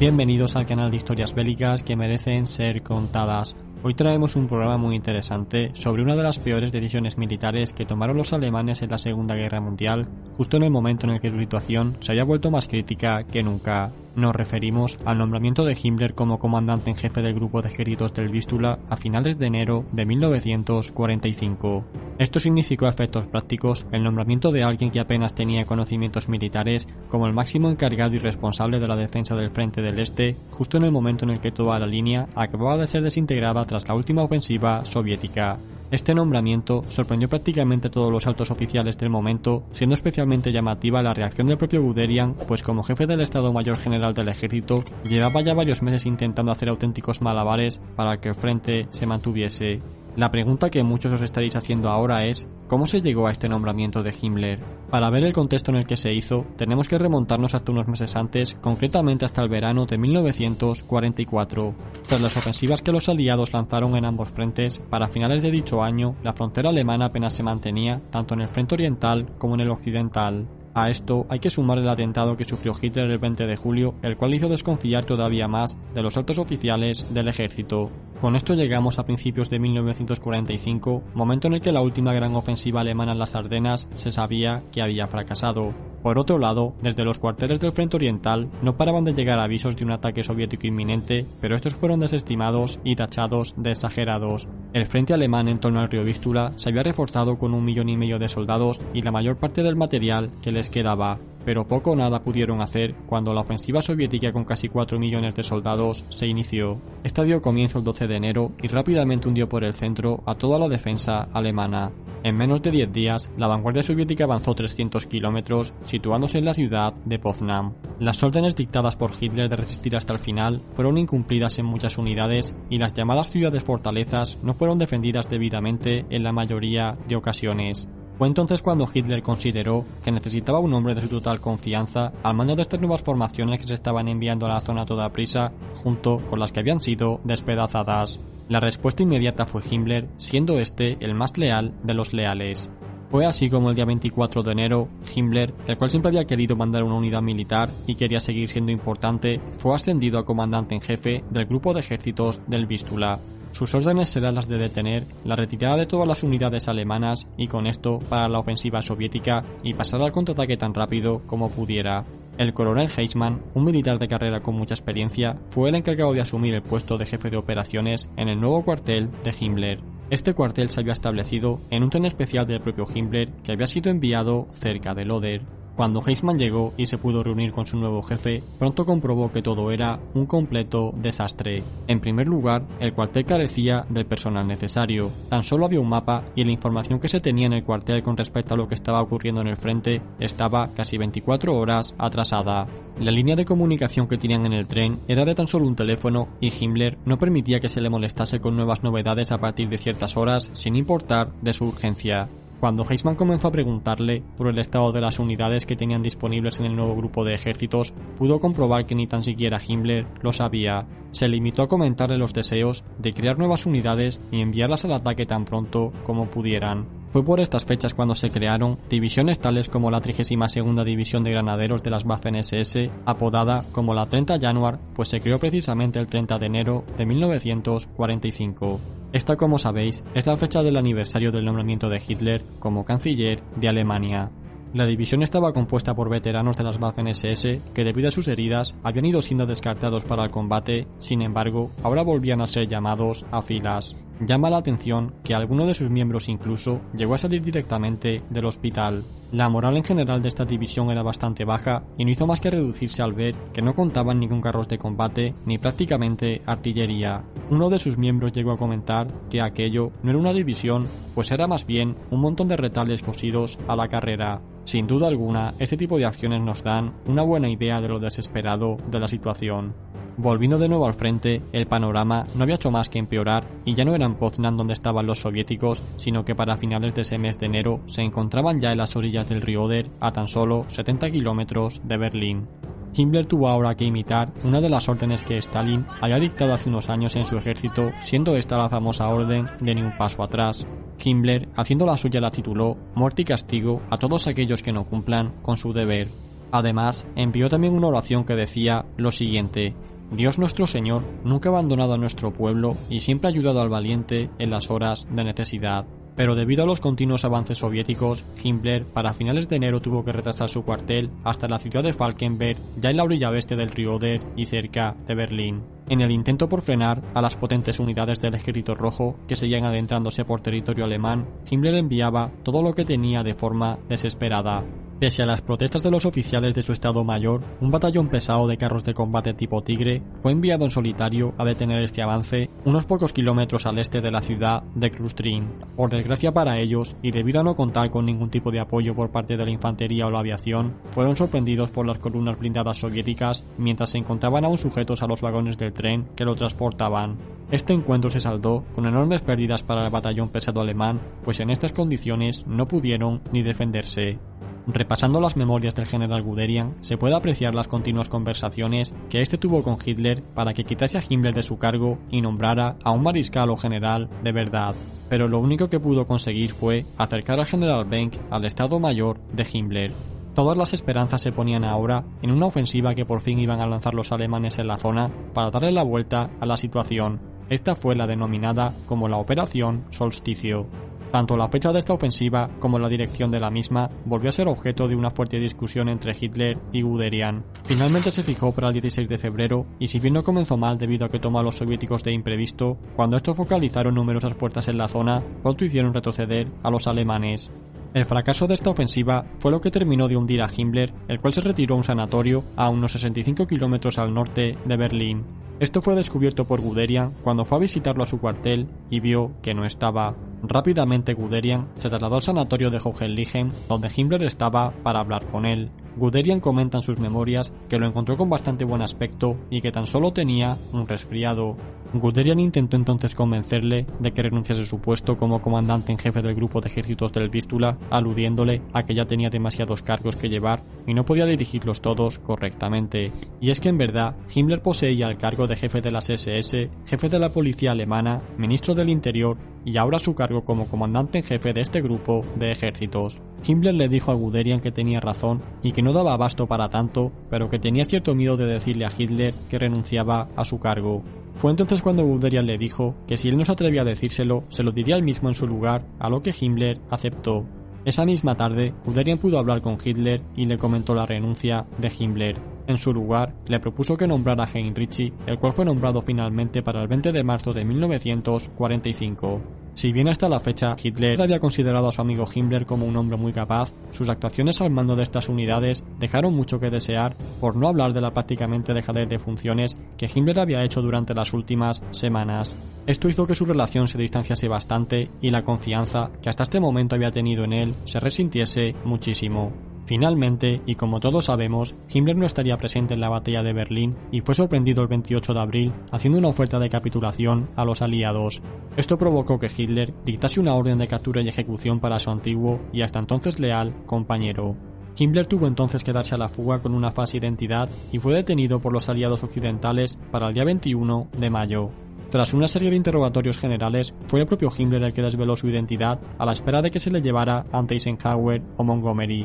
Bienvenidos al canal de historias bélicas que merecen ser contadas. Hoy traemos un programa muy interesante sobre una de las peores decisiones militares que tomaron los alemanes en la Segunda Guerra Mundial, justo en el momento en el que su situación se había vuelto más crítica que nunca. Nos referimos al nombramiento de Himmler como comandante en jefe del grupo de ejércitos del Vístula a finales de enero de 1945. Esto significó a efectos prácticos el nombramiento de alguien que apenas tenía conocimientos militares como el máximo encargado y responsable de la defensa del frente del Este, justo en el momento en el que toda la línea acababa de ser desintegrada tras la última ofensiva soviética. Este nombramiento sorprendió prácticamente a todos los altos oficiales del momento, siendo especialmente llamativa la reacción del propio Guderian, pues como jefe del Estado Mayor General del Ejército, llevaba ya varios meses intentando hacer auténticos malabares para que el frente se mantuviese. La pregunta que muchos os estaréis haciendo ahora es, ¿cómo se llegó a este nombramiento de Himmler? Para ver el contexto en el que se hizo, tenemos que remontarnos hasta unos meses antes, concretamente hasta el verano de 1944. Tras las ofensivas que los aliados lanzaron en ambos frentes, para finales de dicho año, la frontera alemana apenas se mantenía, tanto en el frente oriental como en el occidental. A esto hay que sumar el atentado que sufrió Hitler el 20 de julio, el cual hizo desconfiar todavía más de los altos oficiales del ejército. Con esto llegamos a principios de 1945, momento en el que la última gran ofensiva alemana en las Ardenas se sabía que había fracasado. Por otro lado, desde los cuarteles del frente oriental no paraban de llegar avisos de un ataque soviético inminente, pero estos fueron desestimados y tachados de exagerados. El frente alemán en torno al río Vístula se había reforzado con un millón y medio de soldados y la mayor parte del material que les quedaba, pero poco o nada pudieron hacer cuando la ofensiva soviética con casi 4 millones de soldados se inició. Esta dio comienzo el 12 de enero y rápidamente hundió por el centro a toda la defensa alemana. En menos de 10 días, la vanguardia soviética avanzó 300 kilómetros, situándose en la ciudad de Poznań. Las órdenes dictadas por Hitler de resistir hasta el final fueron incumplidas en muchas unidades y las llamadas ciudades fortalezas no fueron defendidas debidamente en la mayoría de ocasiones. Fue entonces cuando Hitler consideró que necesitaba un hombre de su total confianza al mando de estas nuevas formaciones que se estaban enviando a la zona a toda prisa, junto con las que habían sido despedazadas. La respuesta inmediata fue Himmler, siendo este el más leal de los leales. Fue así como el día 24 de enero, Himmler, el cual siempre había querido mandar una unidad militar y quería seguir siendo importante, fue ascendido a comandante en jefe del grupo de ejércitos del Vístula. Sus órdenes serán las de detener la retirada de todas las unidades alemanas y con esto para la ofensiva soviética y pasar al contraataque tan rápido como pudiera. El coronel Heisman, un militar de carrera con mucha experiencia, fue el encargado de asumir el puesto de jefe de operaciones en el nuevo cuartel de Himmler. Este cuartel se había establecido en un tren especial del propio Himmler que había sido enviado cerca de Loder. Cuando Heisman llegó y se pudo reunir con su nuevo jefe, pronto comprobó que todo era un completo desastre. En primer lugar, el cuartel carecía del personal necesario. Tan solo había un mapa y la información que se tenía en el cuartel con respecto a lo que estaba ocurriendo en el frente estaba casi 24 horas atrasada. La línea de comunicación que tenían en el tren era de tan solo un teléfono y Himmler no permitía que se le molestase con nuevas novedades a partir de ciertas horas sin importar de su urgencia. Cuando Heisman comenzó a preguntarle por el estado de las unidades que tenían disponibles en el nuevo grupo de ejércitos, pudo comprobar que ni tan siquiera Himmler lo sabía. Se limitó a comentarle los deseos de crear nuevas unidades y enviarlas al ataque tan pronto como pudieran. Fue por estas fechas cuando se crearon divisiones tales como la 32 División de Granaderos de las Waffen-SS, apodada como la 30 Januar, pues se creó precisamente el 30 de enero de 1945. Esta, como sabéis, es la fecha del aniversario del nombramiento de Hitler como canciller de Alemania. La división estaba compuesta por veteranos de las Waffen-SS que debido a sus heridas habían ido siendo descartados para el combate, sin embargo, ahora volvían a ser llamados a filas. Llama la atención que alguno de sus miembros incluso llegó a salir directamente del hospital. La moral en general de esta división era bastante baja y no hizo más que reducirse al ver que no contaban ningún carros de combate ni prácticamente artillería. Uno de sus miembros llegó a comentar que aquello no era una división, pues era más bien un montón de retales cosidos a la carrera. Sin duda alguna, este tipo de acciones nos dan una buena idea de lo desesperado de la situación. Volviendo de nuevo al frente, el panorama no había hecho más que empeorar y ya no era en Poznan donde estaban los soviéticos, sino que para finales de ese mes de enero se encontraban ya en las orillas del río Oder, a tan solo 70 kilómetros de Berlín. Himmler tuvo ahora que imitar una de las órdenes que Stalin había dictado hace unos años en su ejército, siendo esta la famosa orden de ni un paso atrás. Himmler, haciendo la suya, la tituló Muerte y castigo a todos aquellos que no cumplan con su deber. Además, envió también una oración que decía lo siguiente Dios nuestro Señor nunca ha abandonado a nuestro pueblo y siempre ha ayudado al valiente en las horas de necesidad. Pero debido a los continuos avances soviéticos, Himmler para finales de enero tuvo que retrasar su cuartel hasta la ciudad de Falkenberg, ya en la orilla oeste del río Oder y cerca de Berlín. En el intento por frenar a las potentes unidades del Ejército Rojo que seguían adentrándose por territorio alemán, Himmler enviaba todo lo que tenía de forma desesperada. Pese a las protestas de los oficiales de su Estado Mayor, un batallón pesado de carros de combate tipo Tigre fue enviado en solitario a detener este avance unos pocos kilómetros al este de la ciudad de Krustrin. Por desgracia para ellos, y debido a no contar con ningún tipo de apoyo por parte de la infantería o la aviación, fueron sorprendidos por las columnas blindadas soviéticas mientras se encontraban aún sujetos a los vagones del tren que lo transportaban. Este encuentro se saldó con enormes pérdidas para el batallón pesado alemán, pues en estas condiciones no pudieron ni defenderse. Repasando las memorias del general Guderian, se puede apreciar las continuas conversaciones que este tuvo con Hitler para que quitase a Himmler de su cargo y nombrara a un mariscal o general de verdad. Pero lo único que pudo conseguir fue acercar al general Benck al Estado Mayor de Himmler. Todas las esperanzas se ponían ahora en una ofensiva que por fin iban a lanzar los alemanes en la zona para darle la vuelta a la situación. Esta fue la denominada como la Operación Solsticio. Tanto la fecha de esta ofensiva como la dirección de la misma volvió a ser objeto de una fuerte discusión entre Hitler y Guderian. Finalmente se fijó para el 16 de febrero y si bien no comenzó mal debido a que tomó a los soviéticos de imprevisto, cuando estos focalizaron numerosas fuerzas en la zona, pronto hicieron retroceder a los alemanes. El fracaso de esta ofensiva fue lo que terminó de hundir a Himmler, el cual se retiró a un sanatorio a unos 65 kilómetros al norte de Berlín. Esto fue descubierto por Guderian cuando fue a visitarlo a su cuartel y vio que no estaba. Rápidamente Guderian se trasladó al sanatorio de Hohenlichen, donde Himmler estaba para hablar con él. Guderian comenta en sus memorias que lo encontró con bastante buen aspecto y que tan solo tenía un resfriado. Guderian intentó entonces convencerle de que renunciase a su puesto como comandante en jefe del grupo de ejércitos del Vístula, aludiéndole a que ya tenía demasiados cargos que llevar y no podía dirigirlos todos correctamente. Y es que en verdad, Himmler poseía el cargo de jefe de las SS, jefe de la policía alemana, ministro del Interior y ahora su cargo como comandante en jefe de este grupo de ejércitos. Himmler le dijo a Guderian que tenía razón y que no daba abasto para tanto, pero que tenía cierto miedo de decirle a Hitler que renunciaba a su cargo. Fue entonces cuando Guderian le dijo que si él no se atrevía a decírselo, se lo diría él mismo en su lugar, a lo que Himmler aceptó. Esa misma tarde, Guderian pudo hablar con Hitler y le comentó la renuncia de Himmler. En su lugar, le propuso que nombrara a Heinrich, el cual fue nombrado finalmente para el 20 de marzo de 1945. Si bien hasta la fecha Hitler había considerado a su amigo Himmler como un hombre muy capaz, sus actuaciones al mando de estas unidades dejaron mucho que desear, por no hablar de la prácticamente dejadez de funciones que Himmler había hecho durante las últimas semanas. Esto hizo que su relación se distanciase bastante y la confianza que hasta este momento había tenido en él se resintiese muchísimo. Finalmente, y como todos sabemos, Himmler no estaría presente en la batalla de Berlín y fue sorprendido el 28 de abril haciendo una oferta de capitulación a los aliados. Esto provocó que Hitler dictase una orden de captura y ejecución para su antiguo y hasta entonces leal compañero. Himmler tuvo entonces que darse a la fuga con una falsa identidad y fue detenido por los aliados occidentales para el día 21 de mayo. Tras una serie de interrogatorios generales, fue el propio Himmler el que desveló su identidad a la espera de que se le llevara ante Eisenhower o Montgomery.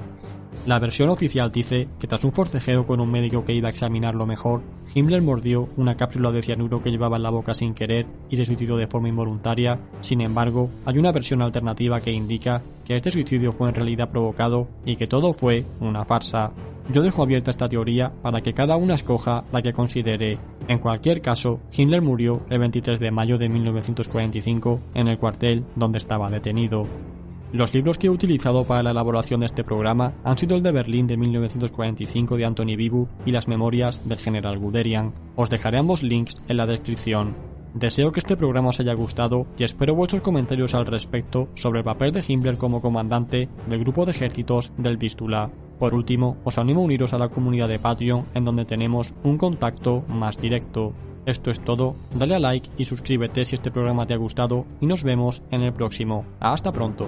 La versión oficial dice que tras un forcejeo con un médico que iba a examinarlo mejor, Himmler mordió una cápsula de cianuro que llevaba en la boca sin querer y se suicidó de forma involuntaria. Sin embargo, hay una versión alternativa que indica que este suicidio fue en realidad provocado y que todo fue una farsa. Yo dejo abierta esta teoría para que cada una escoja la que considere. En cualquier caso, Himmler murió el 23 de mayo de 1945 en el cuartel donde estaba detenido. Los libros que he utilizado para la elaboración de este programa han sido el de Berlín de 1945 de Anthony Bibu y las memorias del general Guderian. Os dejaré ambos links en la descripción. Deseo que este programa os haya gustado y espero vuestros comentarios al respecto sobre el papel de Himmler como comandante del grupo de ejércitos del Vístula. Por último, os animo a uniros a la comunidad de Patreon en donde tenemos un contacto más directo. Esto es todo, dale a like y suscríbete si este programa te ha gustado y nos vemos en el próximo. Hasta pronto.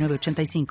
906985.